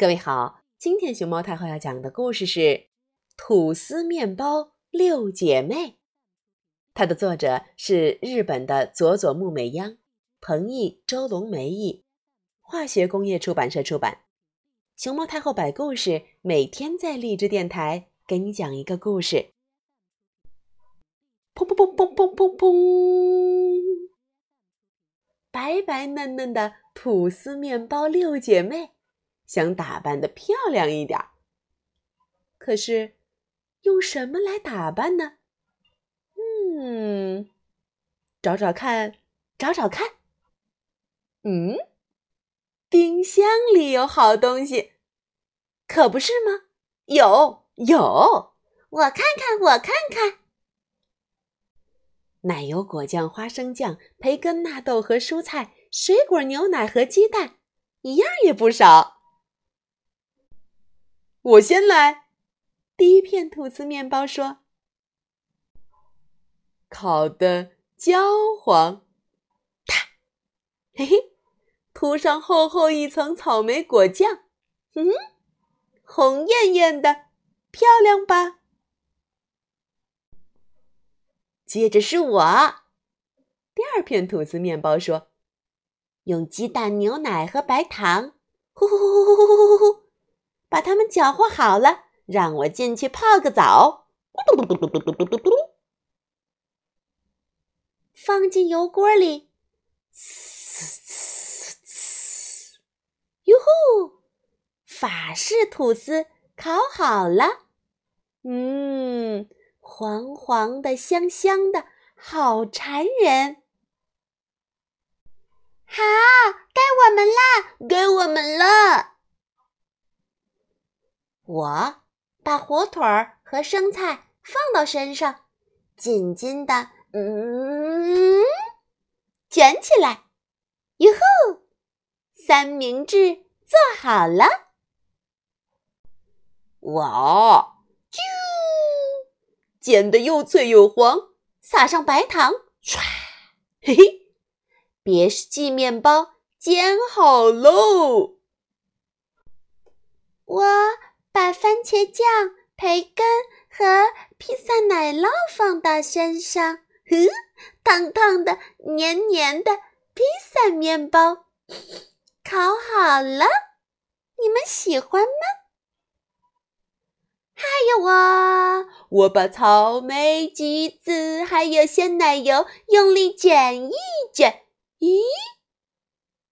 各位好，今天熊猫太后要讲的故事是《吐司面包六姐妹》，它的作者是日本的佐佐木美央，彭毅、周龙梅译，化学工业出版社出版。熊猫太后摆故事，每天在励志电台给你讲一个故事。砰砰砰砰砰砰砰！白白嫩嫩的吐司面包六姐妹。想打扮的漂亮一点，可是用什么来打扮呢？嗯，找找看，找找看。嗯，冰箱里有好东西，可不是吗？有有，我看看，我看看。奶油果酱、花生酱、培根、纳豆和蔬菜、水果、牛奶和鸡蛋，一样也不少。我先来，第一片吐司面包说：“烤的焦黄，啪，嘿嘿，涂上厚厚一层草莓果酱，嗯，红艳艳的，漂亮吧？”接着是我，第二片吐司面包说：“用鸡蛋、牛奶和白糖，呼呼呼呼呼呼呼呼呼。”把它们搅和好了，让我进去泡个澡。放进油锅里，呲呲呲！哟呼！法式吐司烤好了，嗯，黄黄的，香香的，好馋人。好，该我们啦，该我们了。我把火腿儿和生菜放到身上，紧紧的，嗯，卷起来。哟吼，三明治做好了！哇，啾，煎的又脆又黄，撒上白糖，唰，嘿嘿，别记面包煎好喽！我。把番茄酱、培根和披萨奶酪放到身上，哼，烫烫的、黏黏的披萨面包烤好了，你们喜欢吗？还有我，我把草莓、橘子还有鲜奶油用力卷一卷，咦，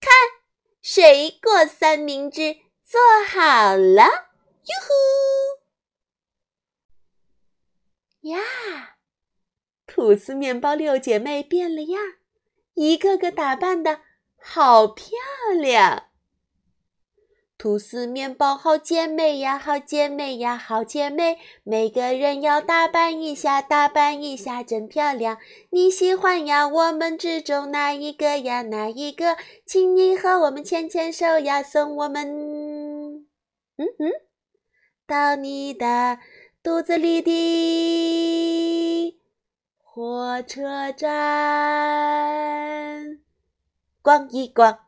看，水果三明治做好了。哟呼！呀，吐司面包六姐妹变了样，一个个打扮的好漂亮。吐司面包好姐妹呀，好姐妹呀，好姐妹，每个人要打扮一下，打扮一下真漂亮。你喜欢呀？我们之中哪一个呀？哪一个？请你和我们牵牵手呀，送我们……嗯嗯。到你的肚子里的火车站，逛一逛。